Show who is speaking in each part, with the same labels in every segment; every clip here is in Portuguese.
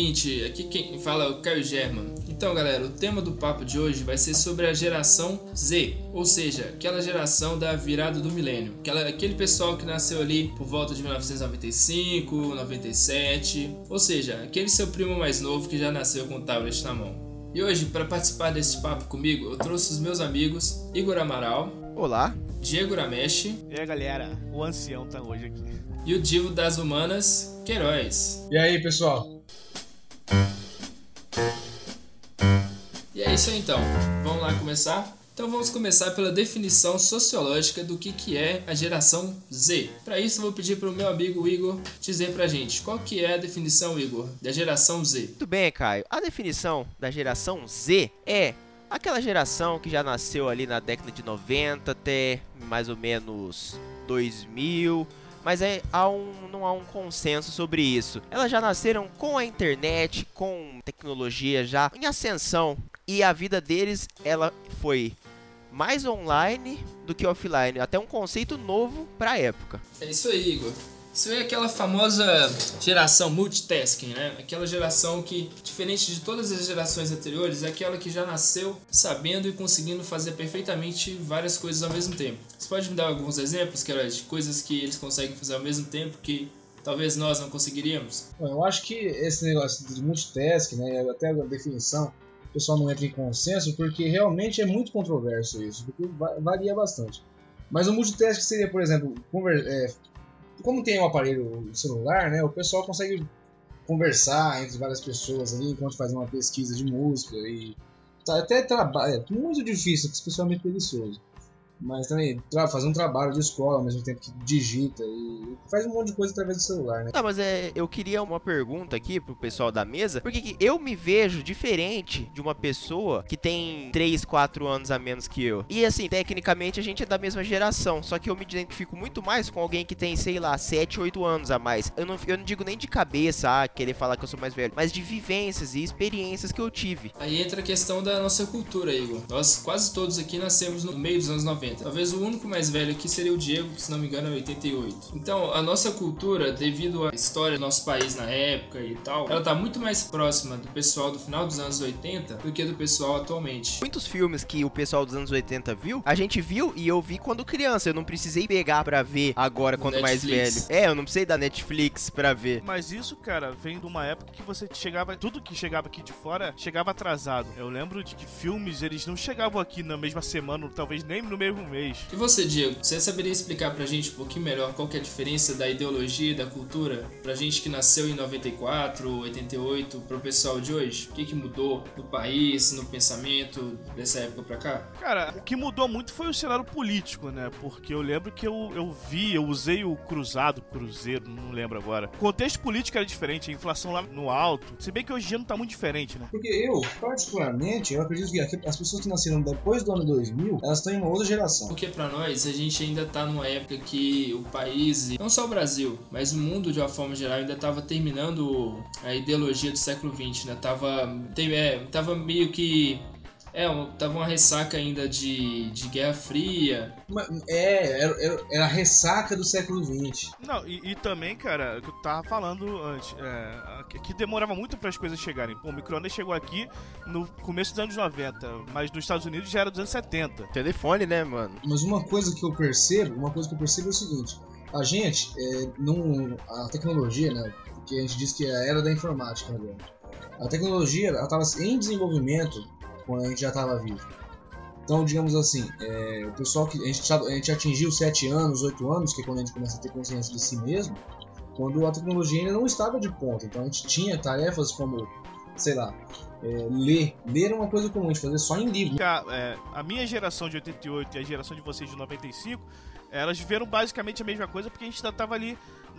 Speaker 1: ouvinte, aqui quem fala é o Caio German. Então, galera, o tema do papo de hoje vai ser sobre a geração Z, ou seja, aquela geração da virada do milênio, aquela, aquele pessoal que nasceu ali por volta de 1995, 97, ou seja, aquele seu primo mais novo que já nasceu com o tablet na mão. E hoje, para participar desse papo comigo, eu trouxe os meus amigos Igor Amaral.
Speaker 2: Olá.
Speaker 1: Diego Ramesh.
Speaker 3: E aí, galera, o ancião tá hoje aqui.
Speaker 1: E o Divo das Humanas, Queiroz.
Speaker 4: E aí, pessoal?
Speaker 1: E é isso aí então. Vamos lá começar? Então vamos começar pela definição sociológica do que, que é a geração Z. Para isso eu vou pedir para o meu amigo Igor dizer para a gente qual que é a definição, Igor, da geração Z.
Speaker 2: Tudo bem, Caio. A definição da geração Z é aquela geração que já nasceu ali na década de 90 até mais ou menos 2000, mas é, há um, não há um consenso sobre isso. Elas já nasceram com a internet, com tecnologia já em ascensão e a vida deles ela foi mais online do que offline, até um conceito novo para a época.
Speaker 1: É isso aí, Igor. Isso é aquela famosa geração multitasking, né? Aquela geração que, diferente de todas as gerações anteriores, é aquela que já nasceu sabendo e conseguindo fazer perfeitamente várias coisas ao mesmo tempo. Você pode me dar alguns exemplos, que de coisas que eles conseguem fazer ao mesmo tempo que talvez nós não conseguiríamos?
Speaker 4: Eu acho que esse negócio de multitasking, né, até a definição, o pessoal não entra em consenso, porque realmente é muito controverso isso, porque varia bastante. Mas o multitasking seria, por exemplo, é, como tem um aparelho celular, né, o pessoal consegue conversar entre várias pessoas ali enquanto faz uma pesquisa de música e tá, até trabalho, é muito difícil, especialmente preguiçoso mas também fazer um trabalho de escola ao mesmo tempo que digita e faz um monte de coisa através do celular, né?
Speaker 2: Não, mas é, eu queria uma pergunta aqui pro pessoal da mesa, porque eu me vejo diferente de uma pessoa que tem 3, 4 anos a menos que eu. E assim, tecnicamente a gente é da mesma geração, só que eu me identifico muito mais com alguém que tem, sei lá, 7, 8 anos a mais. Eu não, eu não digo nem de cabeça, ah, querer falar que eu sou mais velho, mas de vivências e experiências que eu tive.
Speaker 1: Aí entra a questão da nossa cultura, Igor. Nós quase todos aqui nascemos no meio dos anos 90. Talvez o único mais velho aqui seria o Diego, que se não me engano é 88. Então, a nossa cultura, devido à história do nosso país na época e tal, ela tá muito mais próxima do pessoal do final dos anos 80 do que do pessoal atualmente.
Speaker 2: Muitos filmes que o pessoal dos anos 80 viu, a gente viu e eu vi quando criança. Eu não precisei pegar para ver agora quando Netflix. mais velho. É, eu não precisei da Netflix para ver.
Speaker 3: Mas isso, cara, vem de uma época que você chegava, tudo que chegava aqui de fora chegava atrasado. Eu lembro de que filmes eles não chegavam aqui na mesma semana, talvez nem no mesmo mês.
Speaker 1: E você, Diego, você saberia explicar pra gente um pouquinho melhor qual que é a diferença da ideologia e da cultura pra gente que nasceu em 94, 88, pro pessoal de hoje? O que, que mudou no país, no pensamento dessa época pra cá?
Speaker 3: Cara, o que mudou muito foi o cenário político, né? Porque eu lembro que eu, eu vi, eu usei o cruzado, cruzeiro, não lembro agora. O contexto político era diferente, a inflação lá no alto. Se bem que hoje em dia não tá muito diferente, né?
Speaker 4: Porque eu, particularmente, eu acredito que as pessoas que nasceram depois do ano 2000, elas estão em uma outra geração geração.
Speaker 1: Porque para nós, a gente ainda tá numa época que o país, não só o Brasil, mas o mundo de uma forma geral ainda tava terminando a ideologia do século XX, né? Tava, é, tava meio que é, tava uma ressaca ainda de, de Guerra Fria.
Speaker 4: É, era, era a ressaca do século XX.
Speaker 3: Não, e, e também, cara, o que eu tava falando antes, é, que demorava muito para as coisas chegarem. Pô, o micro-ondas chegou aqui no começo dos anos 90, mas nos Estados Unidos já era dos anos 70.
Speaker 2: Telefone, né, mano?
Speaker 4: Mas uma coisa que eu percebo, uma coisa que eu percebo é o seguinte, a gente, é, num, a tecnologia, né, que a gente diz que é a era da informática, né, a tecnologia, ela estava em desenvolvimento quando a gente já estava vivo. Então, digamos assim, é, o pessoal que a gente, a gente atingiu 7 anos, 8 anos, que é quando a gente começa a ter consciência de si mesmo, quando a tecnologia ainda não estava de ponta. Então a gente tinha tarefas como, sei lá, é, ler. Ler era uma coisa comum, a gente fazia só em livro.
Speaker 3: A, é, a minha geração de 88 e a geração de vocês de 95, elas viveram basicamente a mesma coisa porque a gente ainda estava ali,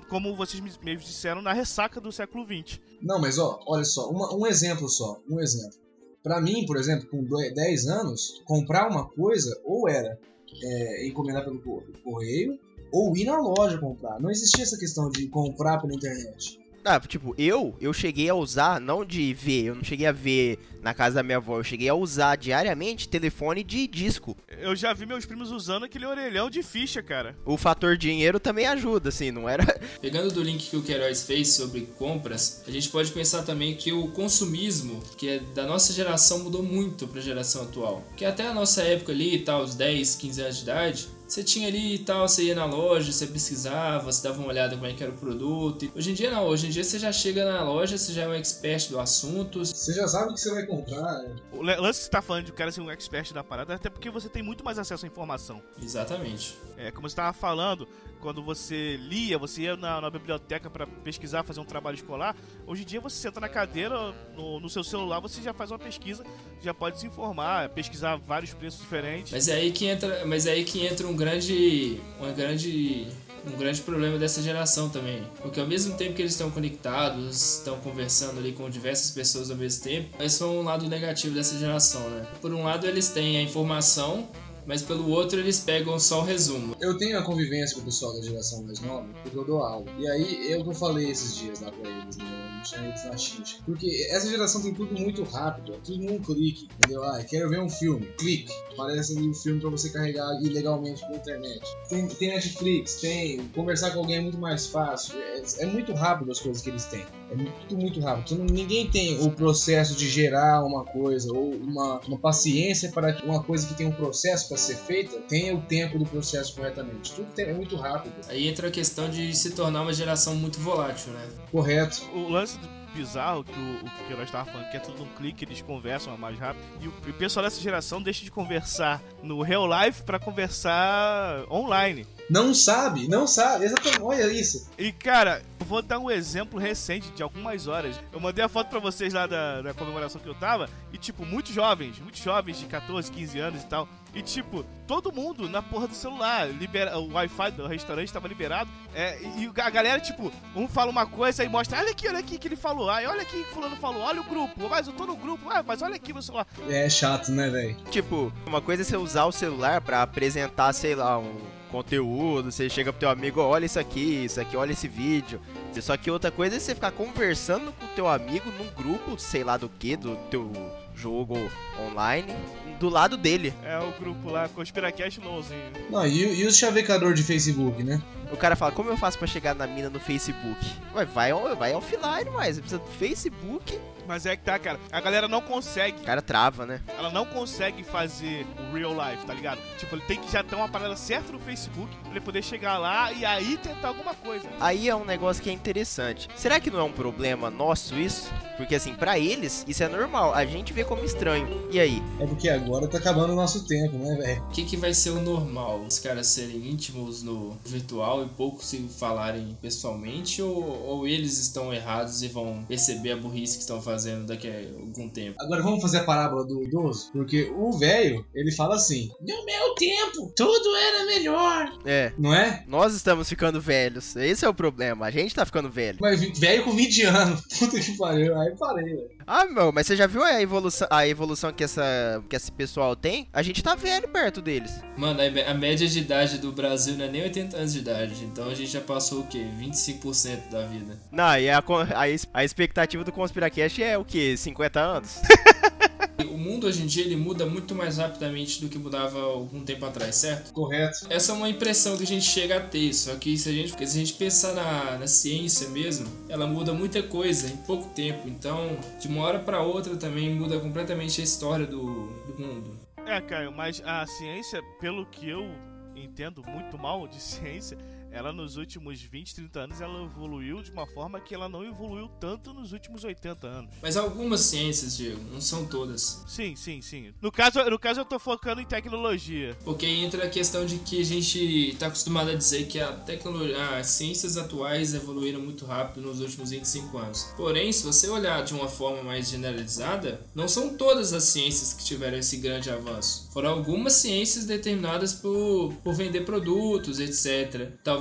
Speaker 3: como vocês mesmos disseram, na ressaca do século 20.
Speaker 4: Não, mas ó, olha só, uma, um exemplo só, um exemplo. Para mim, por exemplo, com 10 anos, comprar uma coisa ou era é, encomendar pelo correio ou ir na loja comprar. Não existia essa questão de comprar pela internet.
Speaker 2: Ah, tipo, eu, eu cheguei a usar, não de ver, eu não cheguei a ver na casa da minha avó, eu cheguei a usar diariamente telefone de disco.
Speaker 3: Eu já vi meus primos usando aquele orelhão de ficha, cara.
Speaker 2: O fator dinheiro também ajuda, assim, não era.
Speaker 1: Pegando do link que o Queiroz fez sobre compras, a gente pode pensar também que o consumismo, que é da nossa geração, mudou muito para a geração atual. Que até a nossa época ali, tal, os 10, 15 anos de idade, você tinha ali e tal, você ia na loja, você pesquisava, você dava uma olhada como é que era o produto. Hoje em dia não, hoje em dia você já chega na loja, você já é um expert do assunto.
Speaker 4: Você já sabe o que você vai comprar. né?
Speaker 3: O lance que você tá falando de o cara ser um expert da parada, até porque você tem muito mais acesso à informação.
Speaker 1: Exatamente.
Speaker 3: É, como você estava falando, quando você lia, você ia na, na biblioteca para pesquisar, fazer um trabalho escolar. Hoje em dia você senta na cadeira, no, no seu celular, você já faz uma pesquisa, já pode se informar, pesquisar vários preços diferentes.
Speaker 1: Mas é aí que entra, mas é aí que entra um grande, uma grande, um grande problema dessa geração também, porque ao mesmo tempo que eles estão conectados, estão conversando ali com diversas pessoas ao mesmo tempo, esse é um lado negativo dessa geração, né? Por um lado eles têm a informação, mas pelo outro eles pegam só o resumo.
Speaker 4: Eu tenho a convivência com o pessoal da geração mais nova, porque eu dou aula. E aí, é o que eu falei esses dias lá pra eles, né? Eu chamei na. Porque essa geração tem tudo muito rápido, tudo num clique, entendeu? Ah, quero ver um filme, clique. Aparece ali o filme pra você carregar ilegalmente pela internet. Tem, tem Netflix, tem. Conversar com alguém é muito mais fácil. É, é muito rápido as coisas que eles têm. É tudo muito rápido. Então, ninguém tem o processo de gerar uma coisa ou uma, uma paciência para que uma coisa que tem um processo para ser feita tenha o tempo do processo corretamente. Tudo tem- é muito rápido.
Speaker 1: Aí entra a questão de se tornar uma geração muito volátil, né?
Speaker 4: Correto.
Speaker 3: O lance do bizarro que o, que nós estava falando, que é tudo um clique, eles conversam mais rápido. E o, e o pessoal dessa geração deixa de conversar no real life para conversar online.
Speaker 4: Não sabe, não sabe. Exatamente. Olha isso.
Speaker 3: E cara, eu vou dar um exemplo recente de algumas horas. Eu mandei a foto pra vocês lá da, da comemoração que eu tava. E tipo, muitos jovens, muitos jovens de 14, 15 anos e tal. E tipo, todo mundo na porra do celular. Libera, o Wi-Fi do restaurante tava liberado. É, e a galera, tipo, um fala uma coisa e mostra, olha aqui, olha aqui que ele falou. Ai, olha aqui que fulano falou, olha o grupo. Mas eu tô no grupo, ah, mas olha aqui no celular.
Speaker 4: É chato, né, velho?
Speaker 2: Tipo, uma coisa é você usar o celular pra apresentar, sei lá, um conteúdo, você chega pro teu amigo, olha isso aqui, isso aqui, olha esse vídeo. Só que outra coisa é você ficar conversando com o teu amigo num grupo, sei lá do que, do teu jogo online, do lado dele.
Speaker 3: É o grupo lá, Conspiracast LOLzinho.
Speaker 4: Não, e, e o chavecador de Facebook, né?
Speaker 2: O cara fala, como eu faço pra chegar na mina no Facebook? Ué, vai, vai offline, mas você precisa do Facebook.
Speaker 3: Mas é que tá, cara. A galera não consegue
Speaker 2: O cara trava, né?
Speaker 3: ela não consegue fazer o real life, tá ligado? Tipo, ele tem que já ter uma parada certa no Facebook pra ele poder chegar lá e aí tentar alguma coisa.
Speaker 2: Aí é um negócio que é interessante. Será que não é um problema nosso isso? Porque assim, pra eles, isso é normal. A gente vê como estranho. E aí?
Speaker 4: É porque agora tá acabando o nosso tempo, né, velho?
Speaker 1: O que, que vai ser o normal? Os caras serem íntimos no virtual e pouco se falarem pessoalmente? Ou, ou eles estão errados e vão perceber a burrice que estão fazendo daqui a algum tempo?
Speaker 4: Agora vamos fazer a parábola do idoso? Porque o velho, ele fala assim: No meu tempo, tudo era melhor.
Speaker 2: É,
Speaker 4: Não é?
Speaker 2: nós estamos ficando velhos. Esse é o problema. A gente tá ficando velho.
Speaker 4: Mas velho com 20 anos. Puta que pariu. Aí parei, velho.
Speaker 2: Ah, meu, mas você já viu a evolução, a evolução que, essa, que esse pessoal tem? A gente tá velho perto deles.
Speaker 1: Mano, a média de idade do Brasil não é nem 80 anos de idade. Então a gente já passou o quê? 25% da vida.
Speaker 2: Não, e a, a, a expectativa do Conspiracast é o quê? 50 anos?
Speaker 1: O mundo hoje em dia ele muda muito mais rapidamente do que mudava algum tempo atrás, certo?
Speaker 4: Correto.
Speaker 1: Essa é uma impressão que a gente chega a ter, só que se a gente, se a gente pensar na, na ciência mesmo, ela muda muita coisa em pouco tempo. Então, de uma hora para outra também muda completamente a história do, do mundo.
Speaker 3: É, Caio, mas a ciência, pelo que eu entendo muito mal de ciência, ela nos últimos 20, 30 anos ela evoluiu de uma forma que ela não evoluiu tanto nos últimos 80 anos.
Speaker 1: Mas algumas ciências, Diego, não são todas.
Speaker 3: Sim, sim, sim. No caso, no caso eu tô focando em tecnologia.
Speaker 1: Porque entra a questão de que a gente está acostumado a dizer que a tecnologia, as ciências atuais evoluíram muito rápido nos últimos 25 anos. Porém, se você olhar de uma forma mais generalizada, não são todas as ciências que tiveram esse grande avanço. Foram algumas ciências determinadas por, por vender produtos, etc. Talvez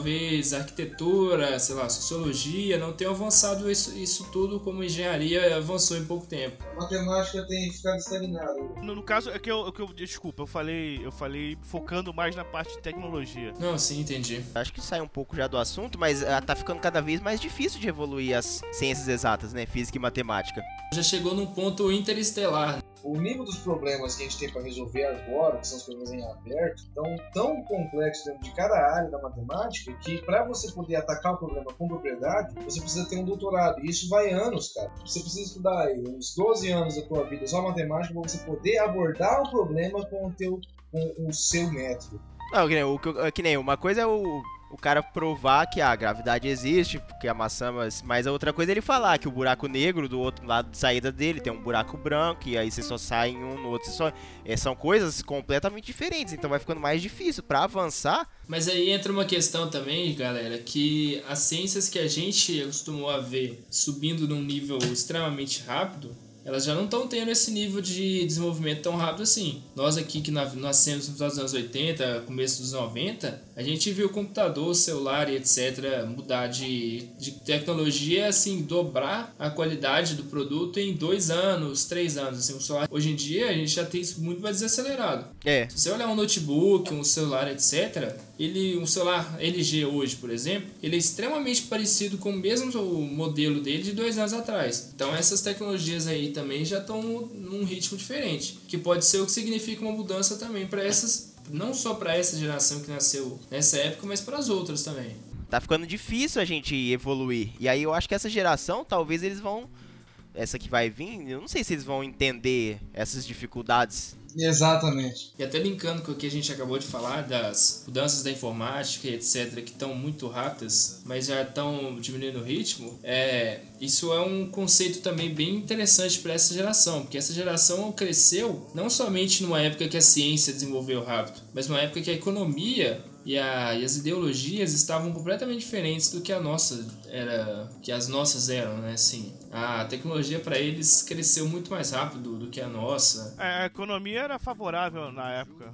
Speaker 1: arquitetura, sei lá, sociologia não tenham avançado isso, isso tudo como engenharia avançou em pouco tempo.
Speaker 4: A matemática tem ficado estagnada.
Speaker 3: No, no caso, é que eu, é que eu desculpa, eu falei, eu falei focando mais na parte de tecnologia.
Speaker 1: Não, sim, entendi.
Speaker 2: Acho que sai um pouco já do assunto, mas ah, tá ficando cada vez mais difícil de evoluir as ciências exatas, né? Física e matemática.
Speaker 1: Já chegou num ponto interestelar.
Speaker 4: O nível dos problemas que a gente tem para resolver agora, que são os problemas em aberto, estão tão complexos dentro de cada área da matemática que para você poder atacar o problema com propriedade, você precisa ter um doutorado. E isso vai anos, cara. Você precisa estudar aí, uns 12 anos da tua vida só matemática para você poder abordar o problema com o, teu, com o seu método.
Speaker 2: Não, que nem, o, que nem uma coisa é o o cara provar que a gravidade existe, porque a maçã, mas, mas a outra coisa é ele falar que o buraco negro do outro lado de saída dele tem um buraco branco e aí você só sai em um no outro, só é, são coisas completamente diferentes, então vai ficando mais difícil para avançar.
Speaker 1: Mas aí entra uma questão também, galera, que as ciências que a gente acostumou a ver subindo num nível extremamente rápido, elas já não estão tendo esse nível de desenvolvimento tão rápido assim. Nós aqui que nascemos nos anos 80, começo dos 90, a gente viu o computador, celular e etc. mudar de, de tecnologia, assim, dobrar a qualidade do produto em dois anos, três anos. Assim, o celular, hoje em dia a gente já tem isso muito mais desacelerado.
Speaker 2: É.
Speaker 1: Se você olhar um notebook, um celular, etc., ele, um celular LG hoje, por exemplo, ele é extremamente parecido com o mesmo modelo dele de dois anos atrás. Então essas tecnologias aí também já estão num ritmo diferente, que pode ser o que significa uma mudança também para essas, não só para essa geração que nasceu nessa época, mas para as outras também.
Speaker 2: Tá ficando difícil a gente evoluir. E aí eu acho que essa geração, talvez eles vão essa que vai vir, eu não sei se eles vão entender essas dificuldades
Speaker 4: Exatamente.
Speaker 1: E até linkando com o que a gente acabou de falar, das mudanças da informática e etc., que estão muito rápidas, mas já estão diminuindo o ritmo, é, isso é um conceito também bem interessante para essa geração, porque essa geração cresceu não somente numa época que a ciência desenvolveu rápido, mas numa época que a economia e, a, e as ideologias estavam completamente diferentes do que a nossa era que as nossas eram né assim a tecnologia para eles cresceu muito mais rápido do que a nossa.
Speaker 3: É, a economia era favorável na época.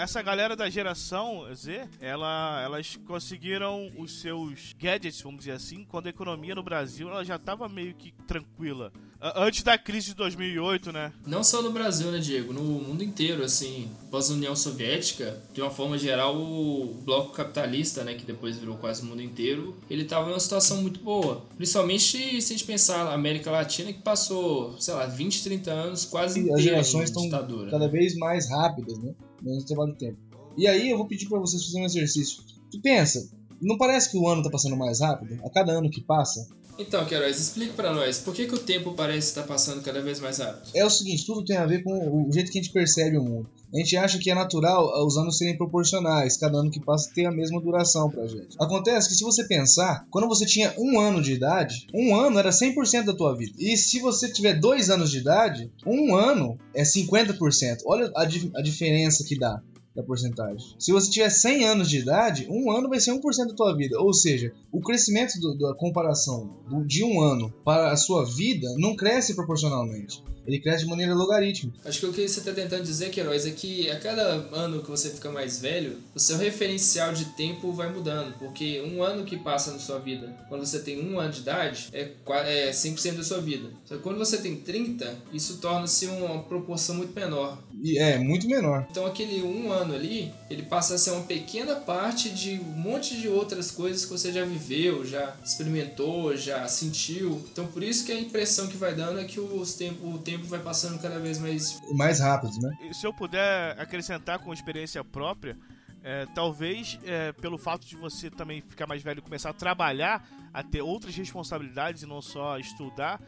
Speaker 3: Essa galera da geração Z ela elas conseguiram os seus gadgets vamos dizer assim quando a economia no Brasil ela já estava meio que tranquila Antes da crise de 2008, né?
Speaker 1: Não só no Brasil, né, Diego? No mundo inteiro, assim. Pós-União Soviética, de uma forma geral, o bloco capitalista, né, que depois virou quase o mundo inteiro, ele estava em uma situação muito boa. Principalmente se a gente pensar na América Latina, que passou, sei lá, 20, 30 anos quase
Speaker 4: inteira As gerações estão cada vez mais rápidas, né? Menos trabalho de tempo. E aí eu vou pedir para vocês fazerem um exercício. Tu pensa, não parece que o ano tá passando mais rápido? A cada ano que passa,
Speaker 1: então, Queiroz, explique para nós, por que, que o tempo parece estar passando cada vez mais rápido?
Speaker 4: É o seguinte, tudo tem a ver com o jeito que a gente percebe o mundo. A gente acha que é natural os anos serem proporcionais, cada ano que passa ter a mesma duração pra gente. Acontece que se você pensar, quando você tinha um ano de idade, um ano era 100% da tua vida. E se você tiver dois anos de idade, um ano é 50%. Olha a, a diferença que dá da porcentagem. Se você tiver 100 anos de idade, um ano vai ser 1% da tua vida. Ou seja, o crescimento do, da comparação do, de um ano para a sua vida não cresce proporcionalmente. Ele cresce de maneira logarítmica.
Speaker 1: Acho que o que você está tentando dizer, Queiroz, é que a cada ano que você fica mais velho, o seu referencial de tempo vai mudando. Porque um ano que passa na sua vida, quando você tem um ano de idade, é, é 100% da sua vida. Só que quando você tem 30, isso torna-se uma proporção muito menor.
Speaker 4: E é, muito menor.
Speaker 1: Então aquele um ano ali, ele passa a ser uma pequena parte de um monte de outras coisas que você já viveu, já experimentou, já sentiu. Então por isso que a impressão que vai dando é que os tempo, o tempo tempo vai passando cada vez mais...
Speaker 4: Mais rápido, né?
Speaker 3: E se eu puder acrescentar com experiência própria, é, talvez é, pelo fato de você também ficar mais velho e começar a trabalhar, a ter outras responsabilidades e não só estudar,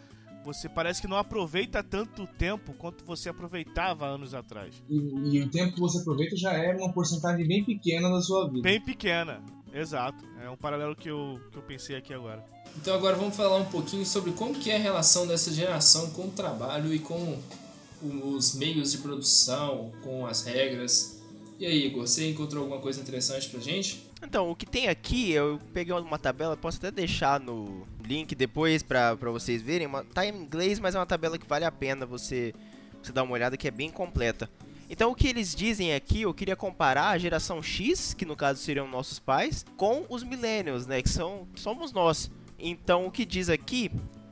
Speaker 3: você parece que não aproveita tanto tempo quanto você aproveitava anos atrás.
Speaker 4: E, e, o tempo que você aproveita já é uma porcentagem bem pequena da sua vida.
Speaker 3: Bem pequena, exato. É um paralelo que eu, que eu pensei aqui agora.
Speaker 1: Então agora vamos falar um pouquinho sobre como que é a relação dessa geração com o trabalho e com os meios de produção, com as regras. E aí, Igor, você encontrou alguma coisa interessante pra gente?
Speaker 2: Então, o que tem aqui, eu peguei uma tabela, posso até deixar no link depois pra, pra vocês verem. Tá em inglês, mas é uma tabela que vale a pena você, você dar uma olhada, que é bem completa. Então, o que eles dizem aqui, eu queria comparar a geração X, que no caso seriam nossos pais, com os millennials, né, que são, somos nós. Então, o que diz aqui,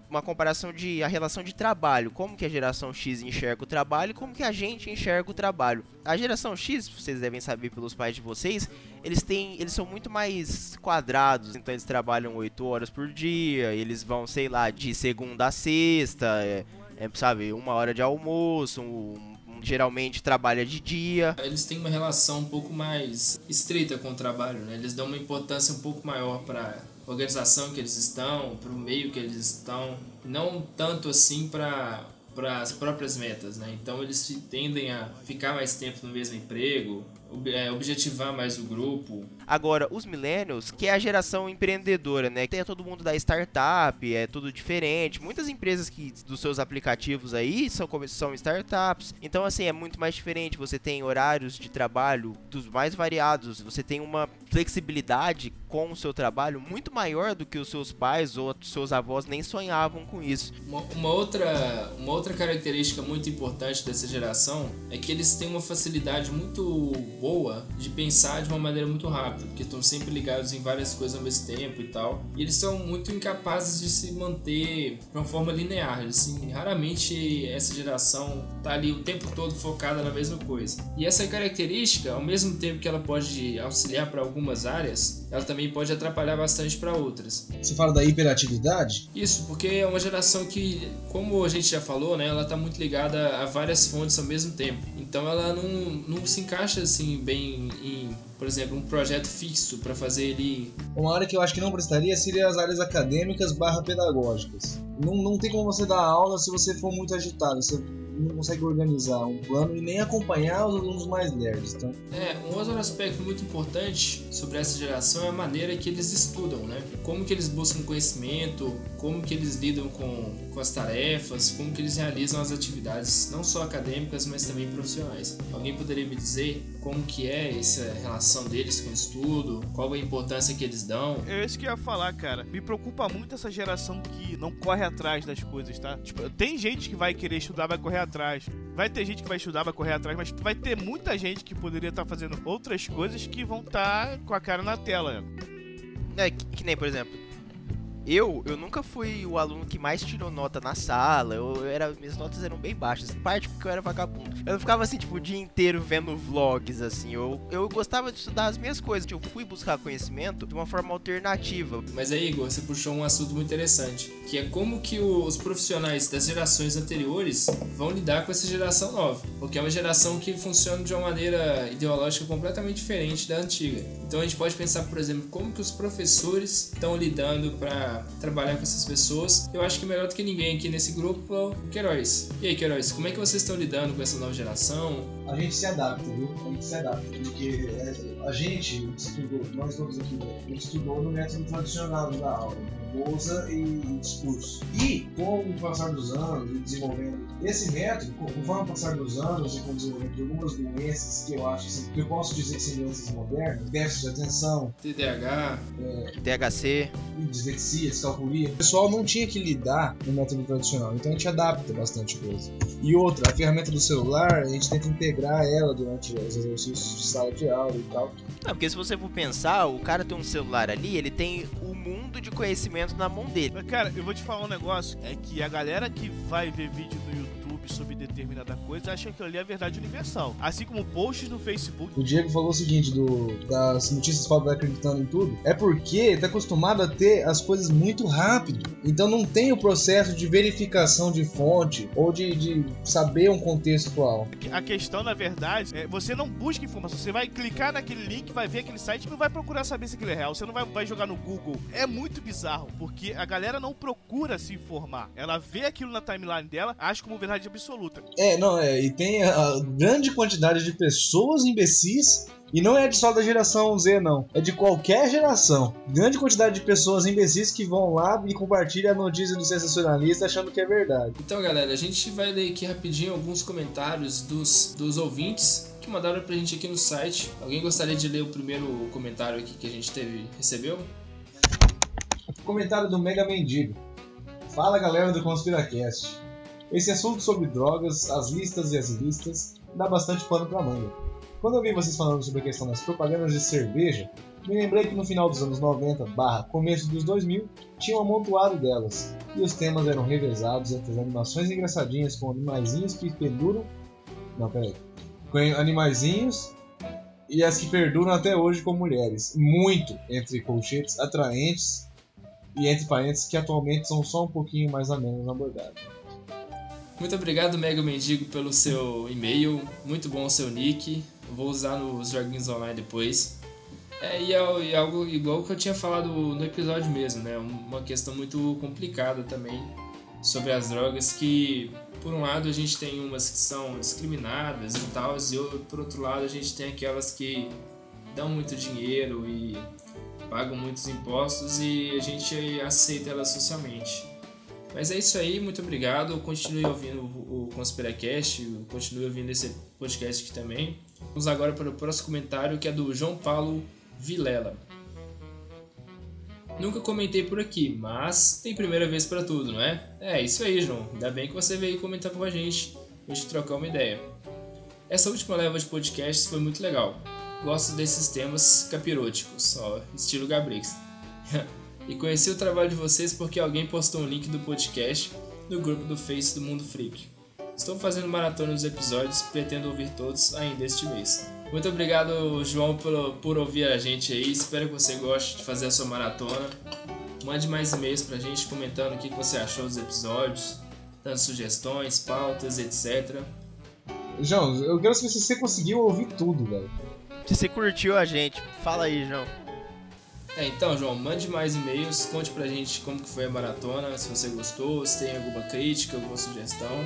Speaker 2: uma comparação de a relação de trabalho, como que a geração X enxerga o trabalho e como que a gente enxerga o trabalho. A geração X, vocês devem saber pelos pais de vocês, eles têm, eles são muito mais quadrados, então eles trabalham 8 horas por dia, eles vão, sei lá, de segunda a sexta, é, é, sabe, uma hora de almoço, um, geralmente trabalha de dia.
Speaker 1: Eles têm uma relação um pouco mais estreita com o trabalho, né? Eles dão uma importância um pouco maior para organização que eles estão, para o meio que eles estão, não tanto assim para para as próprias metas, né? Então eles tendem a ficar mais tempo no mesmo emprego, é, objetivar mais o grupo.
Speaker 2: Agora, os millennials, que é a geração empreendedora, né? Tem todo mundo da startup, é tudo diferente. Muitas empresas que dos seus aplicativos aí são, são startups. Então, assim, é muito mais diferente. Você tem horários de trabalho dos mais variados. Você tem uma flexibilidade com o seu trabalho muito maior do que os seus pais ou seus avós nem sonhavam com isso.
Speaker 1: Uma, uma outra, uma outra característica muito importante dessa geração é que eles têm uma facilidade muito boa de pensar de uma maneira muito rápida, porque estão sempre ligados em várias coisas ao mesmo tempo e tal. E eles são muito incapazes de se manter de uma forma linear. Assim, raramente essa geração tá ali o tempo todo focada na mesma coisa. E essa característica, ao mesmo tempo que ela pode auxiliar para algumas áreas, ela também pode atrapalhar bastante para outras.
Speaker 4: Você fala da hiperatividade?
Speaker 1: Isso, porque é uma geração que, como a gente já falou, né, ela tá muito ligada a várias fontes ao mesmo tempo. Então ela não, não se encaixa assim bem em, por exemplo, um projeto fixo para fazer ele.
Speaker 4: Uma área que eu acho que não prestaria seria as áreas acadêmicas barra pedagógicas. Não, não tem como você dar aula se você for muito agitado. Você não consegue organizar um plano e nem acompanhar os alunos mais nerds. Então...
Speaker 1: É, um outro aspecto muito importante sobre essa geração é a maneira que eles estudam, né? Como que eles buscam conhecimento, como que eles lidam com, com as tarefas, como que eles realizam as atividades, não só acadêmicas, mas também profissionais. Alguém poderia me dizer como que é essa relação deles com o estudo, qual a importância que eles dão?
Speaker 3: É isso que eu ia falar, cara. Me preocupa muito essa geração que não corre atrás das coisas, tá? Tipo, tem gente que vai querer estudar, vai correr atrás. Vai ter gente que vai estudar, vai correr atrás, mas vai ter muita gente que poderia estar tá fazendo outras coisas que vão estar tá com a cara na tela.
Speaker 2: É, que, que nem, por exemplo, eu, eu nunca fui o aluno que mais tirou nota na sala. Eu, eu era, minhas notas eram bem baixas, em parte porque eu era vagabundo. Eu ficava assim, tipo, o dia inteiro vendo vlogs, assim. Eu, eu gostava de estudar as minhas coisas. Eu fui buscar conhecimento de uma forma alternativa.
Speaker 1: Mas aí, Igor, você puxou um assunto muito interessante, que é como que os profissionais das gerações anteriores vão lidar com essa geração nova. Porque é uma geração que funciona de uma maneira ideológica completamente diferente da antiga. Então a gente pode pensar, por exemplo, como que os professores estão lidando para trabalhar com essas pessoas. Eu acho que melhor do que ninguém aqui nesse grupo é o Queiroz. E aí, Queiroz, como é que vocês estão lidando com essa nova geração?
Speaker 4: A gente se adapta, viu? A gente se adapta, porque é, a gente estudou, nós todos aqui, a gente estudou no método tradicional da aula. Né? lousa e discurso. E com o passar dos anos e desenvolvendo esse método, conforme o passar dos anos e com o desenvolvimento de algumas doenças que eu acho assim, que eu posso dizer que são doenças modernas, déficit de atenção,
Speaker 1: TDAH,
Speaker 2: é, THC,
Speaker 4: dislexia, descalculia, o pessoal não tinha que lidar no método tradicional, então a gente adapta bastante coisa. E outra, a ferramenta do celular, a gente tenta integrar ela durante os exercícios de sala de aula e tal.
Speaker 2: Não, porque se você for pensar, o cara tem um celular ali, ele tem o mundo de conhecimento na mão dele.
Speaker 3: Mas, cara, eu vou te falar um negócio: é que a galera que vai ver vídeo no YouTube sobre determinada coisa acha que ali é a verdade universal. Assim como posts no Facebook.
Speaker 4: O Diego falou o seguinte: do, das notícias faltam acreditando em tudo. É porque tá acostumado a ter as coisas muito rápido. Então não tem o processo de verificação de fonte ou de, de saber um contexto atual.
Speaker 3: A questão, na verdade, é você não busca informação. Você vai clicar naquele link, vai ver aquele site e não vai procurar saber se aquilo é real. Você não vai, vai jogar no Google. É muito bizarro, porque a galera não procura se informar. Ela vê aquilo na timeline dela, acha como verdade absoluta.
Speaker 4: É, não, é, e tem a grande quantidade de pessoas imbecis e não é só da geração Z, não. É de qualquer geração. Grande quantidade de pessoas imbecis que vão lá e compartilham a notícia do sensacionalista achando que é verdade.
Speaker 1: Então, galera, a gente vai ler aqui rapidinho alguns comentários dos, dos ouvintes que mandaram pra gente aqui no site. Alguém gostaria de ler o primeiro comentário aqui que a gente teve, recebeu?
Speaker 4: Comentário do Mega Mendigo. Fala galera do Conspiracast. Esse assunto sobre drogas, as listas e as listas, dá bastante pano pra manga. Quando eu vi vocês falando sobre a questão das propagandas de cerveja, me lembrei que no final dos anos 90 barra começo dos 2000 tinha um amontoado delas, e os temas eram revezados entre as animações engraçadinhas com animaizinhos que perduram... Não, peraí. Com animaizinhos e as que perduram até hoje com mulheres. Muito entre colchetes atraentes e entre parentes que atualmente são só um pouquinho mais a menos abordados.
Speaker 1: Muito obrigado, Mega Mendigo, pelo seu e-mail. Muito bom o seu nick. Vou usar nos joguinhos online depois. É, e é, é algo igual que eu tinha falado no episódio mesmo, né? Uma questão muito complicada também sobre as drogas que por um lado a gente tem umas que são discriminadas e tal, e por outro lado a gente tem aquelas que dão muito dinheiro e pagam muitos impostos e a gente aceita elas socialmente. Mas é isso aí, muito obrigado. Continue ouvindo o Conspiracast, continue ouvindo esse podcast aqui também. Vamos agora para o próximo comentário que é do João Paulo Vilela. Nunca comentei por aqui, mas tem primeira vez para tudo, não é? É isso aí, João. Ainda bem que você veio comentar com a gente, a gente trocar uma ideia. Essa última leva de podcasts foi muito legal. Gosto desses temas capiróticos, ó, estilo Gabrix. e conheci o trabalho de vocês porque alguém postou um link do podcast no grupo do Face do Mundo Freak. Estou fazendo maratona dos episódios, pretendo ouvir todos ainda este mês. Muito obrigado, João, por, por ouvir a gente aí. Espero que você goste de fazer a sua maratona. Mande mais e-mails pra gente comentando o que você achou dos episódios, dando sugestões, pautas, etc.
Speaker 4: João, eu quero saber se você conseguiu ouvir tudo, velho.
Speaker 2: Se você curtiu a gente, fala aí, João.
Speaker 1: É, então, João, mande mais e-mails, conte pra gente como que foi a maratona, se você gostou, se tem alguma crítica, alguma sugestão.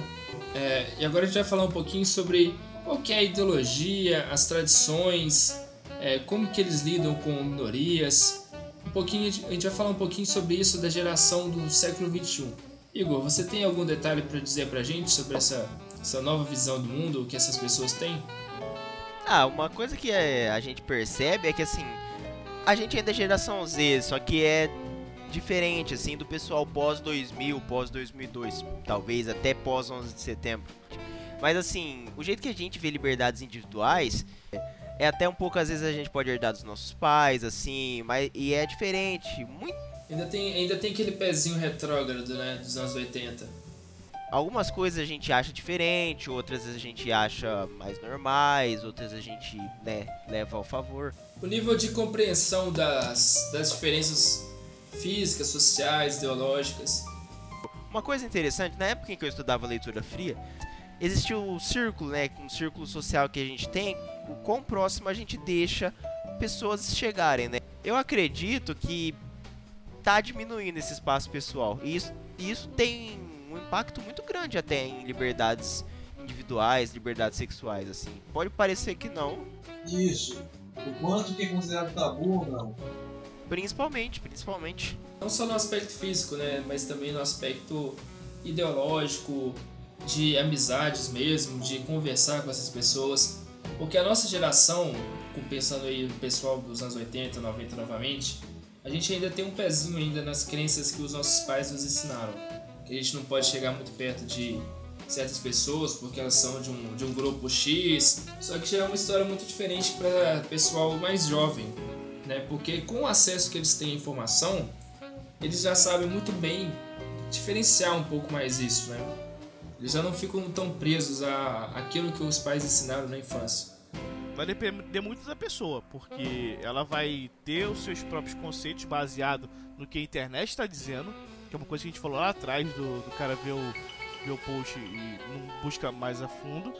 Speaker 1: É, e agora a gente vai falar um pouquinho sobre qual que é a ideologia, as tradições, é, como que eles lidam com minorias. Um pouquinho, a gente vai falar um pouquinho sobre isso da geração do século 21. Igor, você tem algum detalhe para dizer pra gente sobre essa, essa nova visão do mundo que essas pessoas têm?
Speaker 2: Ah, uma coisa que é, a gente percebe é que assim, a gente ainda é geração Z, só que é diferente assim do pessoal pós 2000, pós 2002, talvez até pós 11 de setembro. Mas assim, o jeito que a gente vê liberdades individuais é até um pouco às vezes a gente pode herdar dos nossos pais, assim, mas e é diferente, muito
Speaker 1: Ainda tem, ainda tem aquele pezinho retrógrado, né, dos anos 80.
Speaker 2: Algumas coisas a gente acha diferente, outras a gente acha mais normais, outras a gente, né, leva ao favor.
Speaker 1: O nível de compreensão das, das diferenças físicas, sociais, ideológicas.
Speaker 2: Uma coisa interessante, na época em que eu estudava leitura fria, existe o círculo, né? Um círculo social que a gente tem, o quão próximo a gente deixa pessoas chegarem, né? Eu acredito que tá diminuindo esse espaço pessoal. E isso, isso tem um impacto muito grande até em liberdades individuais, liberdades sexuais, assim. Pode parecer que não.
Speaker 4: Isso. O quanto que é considerado tabu ou não?
Speaker 2: Principalmente, principalmente.
Speaker 1: Não só no aspecto físico, né? Mas também no aspecto ideológico, de amizades mesmo, de conversar com essas pessoas. Porque a nossa geração, pensando aí no pessoal dos anos 80, 90 novamente, a gente ainda tem um pezinho ainda nas crenças que os nossos pais nos ensinaram. A gente não pode chegar muito perto de certas pessoas porque elas são de um, de um grupo X. Só que já é uma história muito diferente para pessoal mais jovem, né? Porque com o acesso que eles têm à informação, eles já sabem muito bem diferenciar um pouco mais isso, né? Eles já não ficam tão presos a aquilo que os pais ensinaram na infância.
Speaker 3: Vai depender muito da pessoa, porque ela vai ter os seus próprios conceitos baseado no que a internet está dizendo, que é uma coisa que a gente falou lá atrás do, do cara ver o, ver o post e não busca mais a fundo.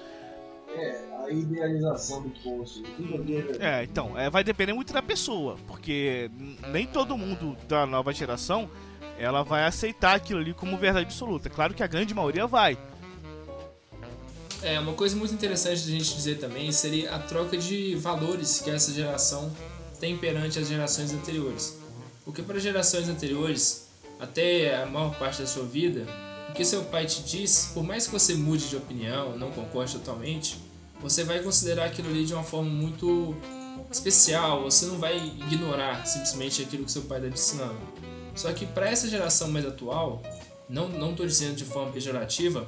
Speaker 4: É, a idealização do post.
Speaker 3: É, então, é, vai depender muito da pessoa, porque nem todo mundo da nova geração ela vai aceitar aquilo ali como verdade absoluta. Claro que a grande maioria vai.
Speaker 1: É, uma coisa muito interessante de a gente dizer também seria a troca de valores que essa geração tem perante as gerações anteriores. Porque para gerações anteriores, até a maior parte da sua vida, o que seu pai te diz, por mais que você mude de opinião, não concorde totalmente, você vai considerar aquilo ali de uma forma muito especial, você não vai ignorar simplesmente aquilo que seu pai está ensinando. Só que para essa geração mais atual, não não estou dizendo de forma pejorativa,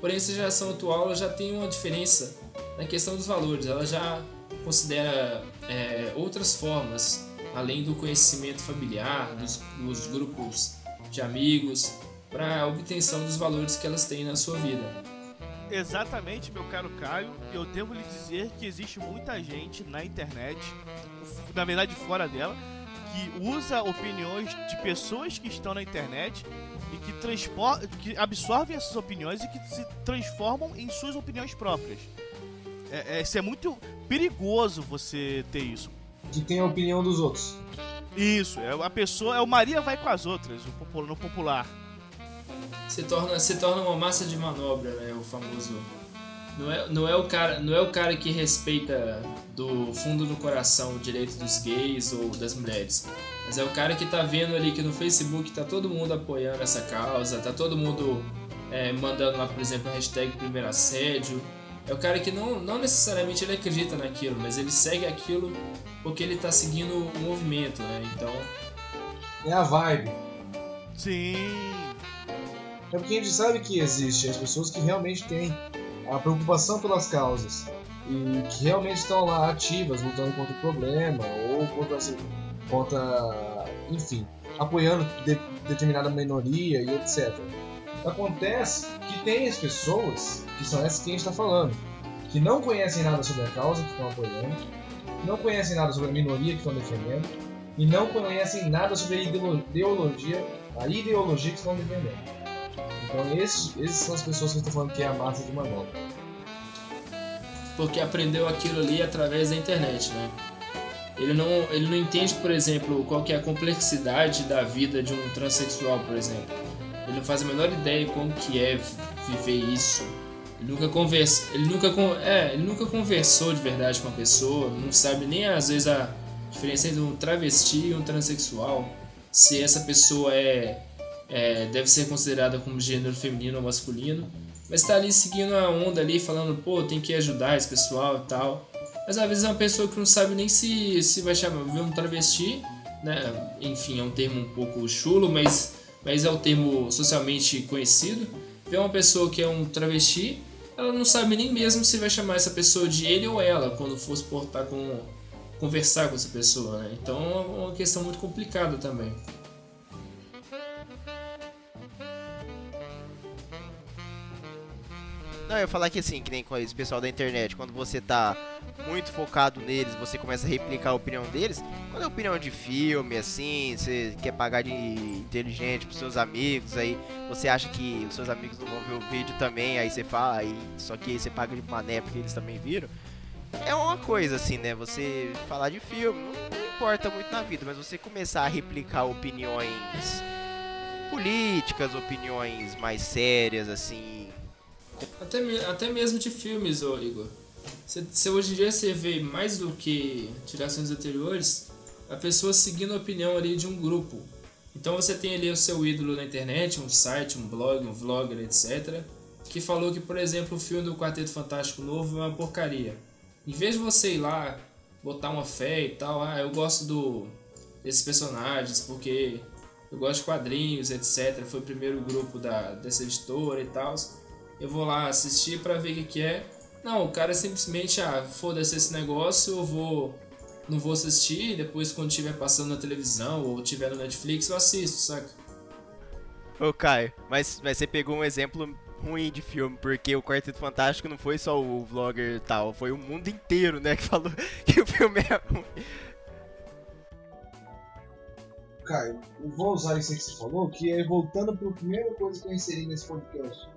Speaker 1: Porém, essa geração atual ela já tem uma diferença na questão dos valores. Ela já considera é, outras formas, além do conhecimento familiar, dos, dos grupos de amigos, para a obtenção dos valores que elas têm na sua vida.
Speaker 3: Exatamente, meu caro Caio. Eu devo lhe dizer que existe muita gente na internet, na verdade fora dela, que usa opiniões de pessoas que estão na internet e que, que absorvem essas opiniões e que se transformam em suas opiniões próprias. É, é, isso é muito perigoso você ter isso.
Speaker 4: Que tem a opinião dos outros.
Speaker 3: Isso, é a pessoa, é o Maria vai com as outras, no popular.
Speaker 1: Se torna, se torna uma massa de manobra, né? O famoso. Não é, não, é o cara, não é o cara que respeita do fundo do coração o direito dos gays ou das mulheres. Mas é o cara que tá vendo ali que no Facebook tá todo mundo apoiando essa causa, tá todo mundo é, mandando lá, por exemplo, a hashtag primeiro assédio. É o cara que não, não necessariamente ele acredita naquilo, mas ele segue aquilo porque ele tá seguindo o movimento, né? Então.
Speaker 4: É a vibe.
Speaker 3: Sim.
Speaker 4: É porque a gente sabe que existe as pessoas que realmente têm a preocupação pelas causas e que realmente estão lá ativas, lutando contra o problema ou contra, assim, contra enfim, apoiando de, determinada minoria e etc. Acontece que tem as pessoas, que são essas que a gente está falando, que não conhecem nada sobre a causa que estão apoiando, não conhecem nada sobre a minoria que estão defendendo e não conhecem nada sobre a ideologia, a ideologia que estão defendendo. Então esses, esses são as pessoas que estão falando que é a massa de manobra.
Speaker 1: Porque aprendeu aquilo ali através da internet, né? Ele não, ele não entende, por exemplo, qual que é a complexidade da vida de um transexual, por exemplo. Ele não faz a menor ideia como que é viver isso. Ele nunca conversa, ele nunca é, ele nunca conversou de verdade com a pessoa, não sabe nem às vezes a diferença entre um travesti e um transexual, se essa pessoa é, é deve ser considerada como gênero feminino ou masculino, mas está ali seguindo a onda ali, falando, pô, tem que ajudar esse pessoal e tal. Mas às vezes é uma pessoa que não sabe nem se, se vai chamar, ver um travesti, né? Enfim, é um termo um pouco chulo, mas, mas é o termo socialmente conhecido. Ver uma pessoa que é um travesti, ela não sabe nem mesmo se vai chamar essa pessoa de ele ou ela quando for se portar com conversar com essa pessoa, né? Então é uma questão muito complicada também.
Speaker 2: Não, eu ia falar que assim, que nem com esse pessoal da internet, quando você tá muito focado neles, você começa a replicar a opinião deles. Quando é opinião de filme, assim, você quer pagar de inteligente pros seus amigos, aí você acha que os seus amigos não vão ver o vídeo também, aí você fala, aí, só que aí você paga de mané porque eles também viram. É uma coisa assim, né? Você falar de filme não, importa muito na vida, mas você começar a replicar opiniões políticas, opiniões mais sérias, assim,
Speaker 1: até, até mesmo de filmes, ô Igor. Se, se hoje em dia você vê mais do que tirações anteriores, a pessoa seguindo a opinião ali de um grupo. Então você tem ali o seu ídolo na internet, um site, um blog, um vlogger, etc. Que falou que, por exemplo, o filme do Quarteto Fantástico Novo é uma porcaria. Em vez de você ir lá, botar uma fé e tal, ah, eu gosto do, desses personagens porque eu gosto de quadrinhos, etc. Foi o primeiro grupo da, dessa editora e tal eu vou lá assistir para ver o que, que é. Não, o cara simplesmente, ah, foda-se esse negócio, eu vou. Não vou assistir, depois quando estiver passando na televisão ou tiver no Netflix eu assisto, saca?
Speaker 2: Ô Caio, mas, mas você pegou um exemplo ruim de filme, porque o Quarteto Fantástico não foi só o vlogger e tal, foi o mundo inteiro, né, que falou que o filme é ruim.
Speaker 4: Caio, eu vou usar isso que você falou, que é voltando para a primeira coisa que eu inseri nesse podcast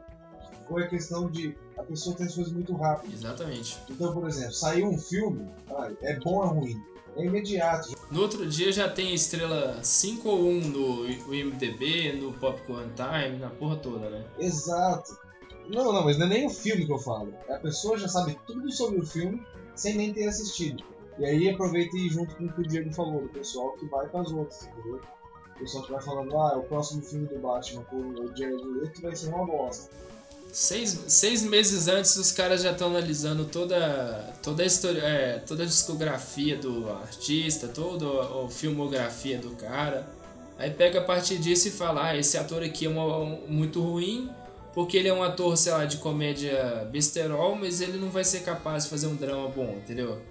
Speaker 4: foi a questão de a pessoa ter as coisas muito rápido.
Speaker 1: Exatamente.
Speaker 4: Então, por exemplo, saiu um filme, é bom ou é ruim? É imediato.
Speaker 1: No outro dia já tem estrela 5 ou 1 no IMDB, no Popcorn Time, na porra toda, né?
Speaker 4: Exato. Não, não, mas não é nem o filme que eu falo. A pessoa já sabe tudo sobre o filme sem nem ter assistido. E aí aproveita e junto com o que o Diego falou, do pessoal que vai para as outras, entendeu? O pessoal que vai falando, ah, o próximo filme do Batman com o Jared Leto vai ser uma bosta.
Speaker 1: Seis, seis meses antes os caras já estão analisando toda, toda, a história, é, toda a discografia do artista, toda a, filmografia do cara. Aí pega a partir disso e fala, ah, esse ator aqui é uma, muito ruim, porque ele é um ator, sei lá, de comédia besterol, mas ele não vai ser capaz de fazer um drama bom, entendeu?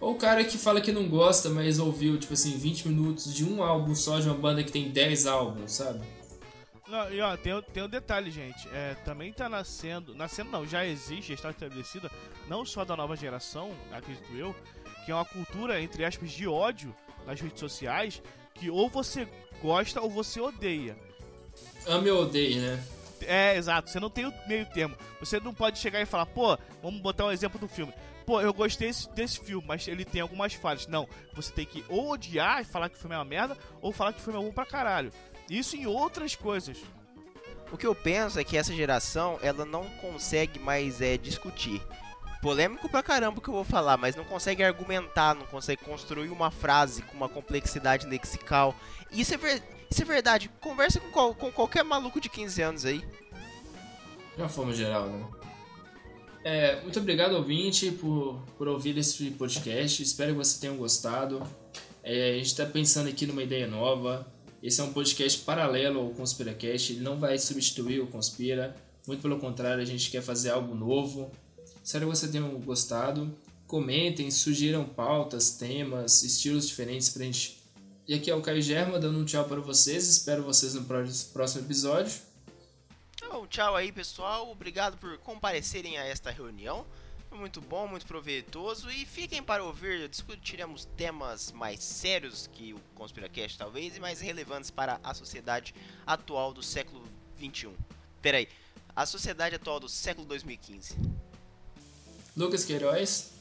Speaker 1: Ou o cara que fala que não gosta, mas ouviu, tipo assim, 20 minutos de um álbum só de uma banda que tem 10 álbuns, sabe?
Speaker 3: Não, e ó, tem, tem um detalhe, gente. É, também tá nascendo. Nascendo não, já existe, já está estabelecida, não só da nova geração, acredito eu, que é uma cultura, entre aspas, de ódio nas redes sociais, que ou você gosta ou você odeia.
Speaker 1: Ame ou odeie, né?
Speaker 3: É, exato. Você não tem o meio termo. Você não pode chegar e falar, pô, vamos botar um exemplo do filme. Pô, eu gostei desse, desse filme, mas ele tem algumas falhas. Não, você tem que ou odiar e falar que o filme é uma merda, ou falar que o filme é bom pra caralho. Isso em outras coisas.
Speaker 2: O que eu penso é que essa geração, ela não consegue mais é, discutir. Polêmico pra caramba o que eu vou falar, mas não consegue argumentar, não consegue construir uma frase com uma complexidade lexical. Isso é, ver... Isso é verdade. Conversa com, qual... com qualquer maluco de 15 anos aí.
Speaker 1: De uma forma geral, né? É, muito obrigado, ouvinte, por, por ouvir esse podcast. Espero que você tenha gostado. É, a gente está pensando aqui numa ideia nova. Esse é um podcast paralelo ao ConspiraCast. Ele não vai substituir o Conspira. Muito pelo contrário, a gente quer fazer algo novo. Espero que você tenha gostado. Comentem, sugiram pautas, temas, estilos diferentes pra gente. E aqui é o Caio Germa dando um tchau para vocês. Espero vocês no próximo episódio.
Speaker 2: Então, tchau aí, pessoal. Obrigado por comparecerem a esta reunião. Foi muito bom, muito proveitoso. E fiquem para ouvir, discutiremos temas mais sérios que o ConspiraCast, talvez, e mais relevantes para a sociedade atual do século 21. Peraí, a sociedade atual do século 2015.
Speaker 1: Lucas Queiroz.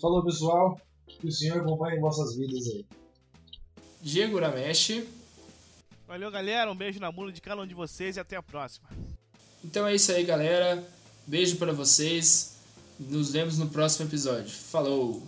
Speaker 4: Falou, pessoal. Que o senhor acompanhe vossas vidas aí.
Speaker 1: Diego Ramesh.
Speaker 3: Valeu, galera. Um beijo na mula de cada um de vocês e até a próxima.
Speaker 1: Então é isso aí, galera. Beijo para vocês. Nos vemos no próximo episódio. Falou!